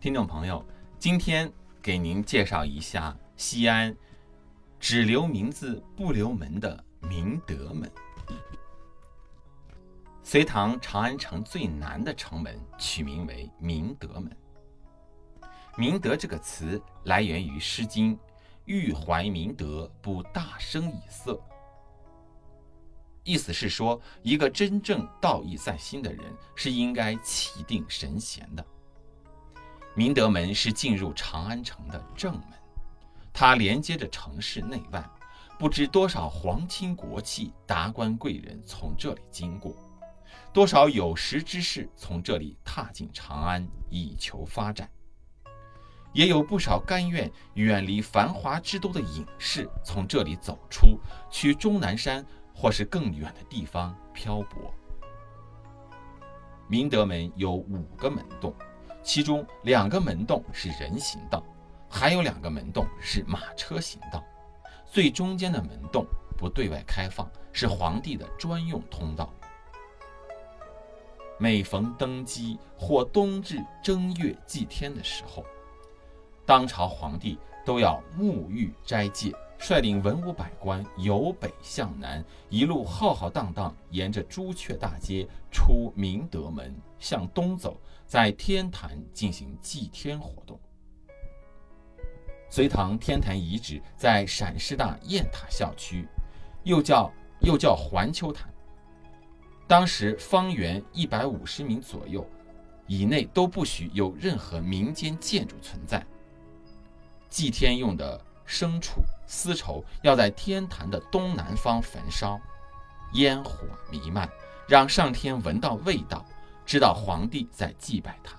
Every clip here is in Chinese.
听众朋友，今天给您介绍一下西安只留名字不留门的明德门。隋唐长安城最南的城门取名为明德门。明德这个词来源于《诗经》“欲怀明德，不大声以色”，意思是说，一个真正道义在心的人是应该气定神闲的。明德门是进入长安城的正门，它连接着城市内外，不知多少皇亲国戚、达官贵人从这里经过，多少有识之士从这里踏进长安以求发展，也有不少甘愿远离繁华之都的隐士从这里走出去终南山或是更远的地方漂泊。明德门有五个门洞。其中两个门洞是人行道，还有两个门洞是马车行道，最中间的门洞不对外开放，是皇帝的专用通道。每逢登基或冬至正月祭天的时候，当朝皇帝都要沐浴斋戒，率领文武百官由北向南，一路浩浩荡荡，沿着朱雀大街出明德门，向东走。在天坛进行祭天活动。隋唐天坛遗址在陕师大雁塔校区，又叫又叫环丘坛。当时方圆一百五十米左右以内都不许有任何民间建筑存在。祭天用的牲畜、丝绸要在天坛的东南方焚烧，烟火弥漫，让上天闻到味道。知道皇帝在祭拜他。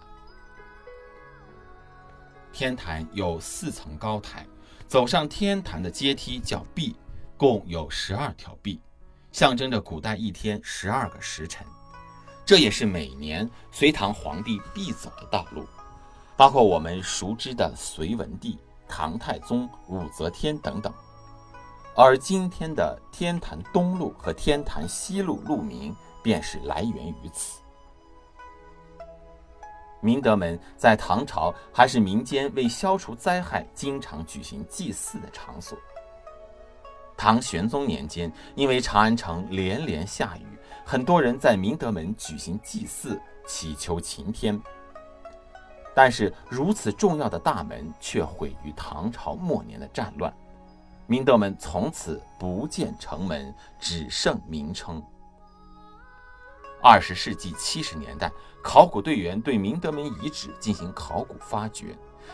天坛有四层高台，走上天坛的阶梯叫壁，共有十二条壁，象征着古代一天十二个时辰。这也是每年隋唐皇帝必走的道路，包括我们熟知的隋文帝、唐太宗、武则天等等。而今天的天坛东路和天坛西路路名，便是来源于此。明德门在唐朝还是民间为消除灾害经常举行祭祀的场所。唐玄宗年间，因为长安城连连下雨，很多人在明德门举行祭祀，祈求晴天。但是如此重要的大门却毁于唐朝末年的战乱，明德门从此不见城门，只剩名称。二十世纪七十年代，考古队员对明德门遗址进行考古发掘，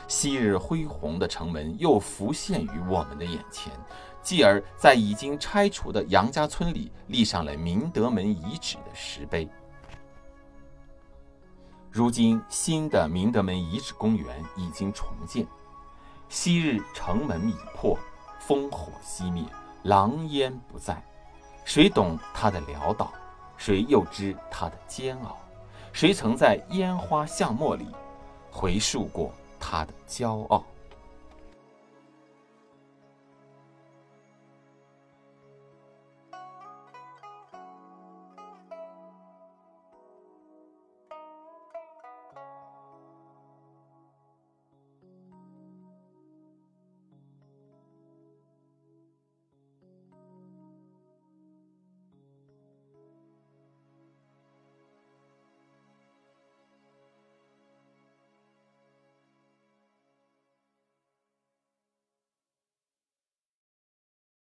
昔日恢宏的城门又浮现于我们的眼前，继而在已经拆除的杨家村里立上了明德门遗址的石碑。如今，新的明德门遗址公园已经重建，昔日城门已破，烽火熄灭，狼烟不再，谁懂它的潦倒？谁又知他的煎熬？谁曾在烟花巷陌里回溯过他的骄傲？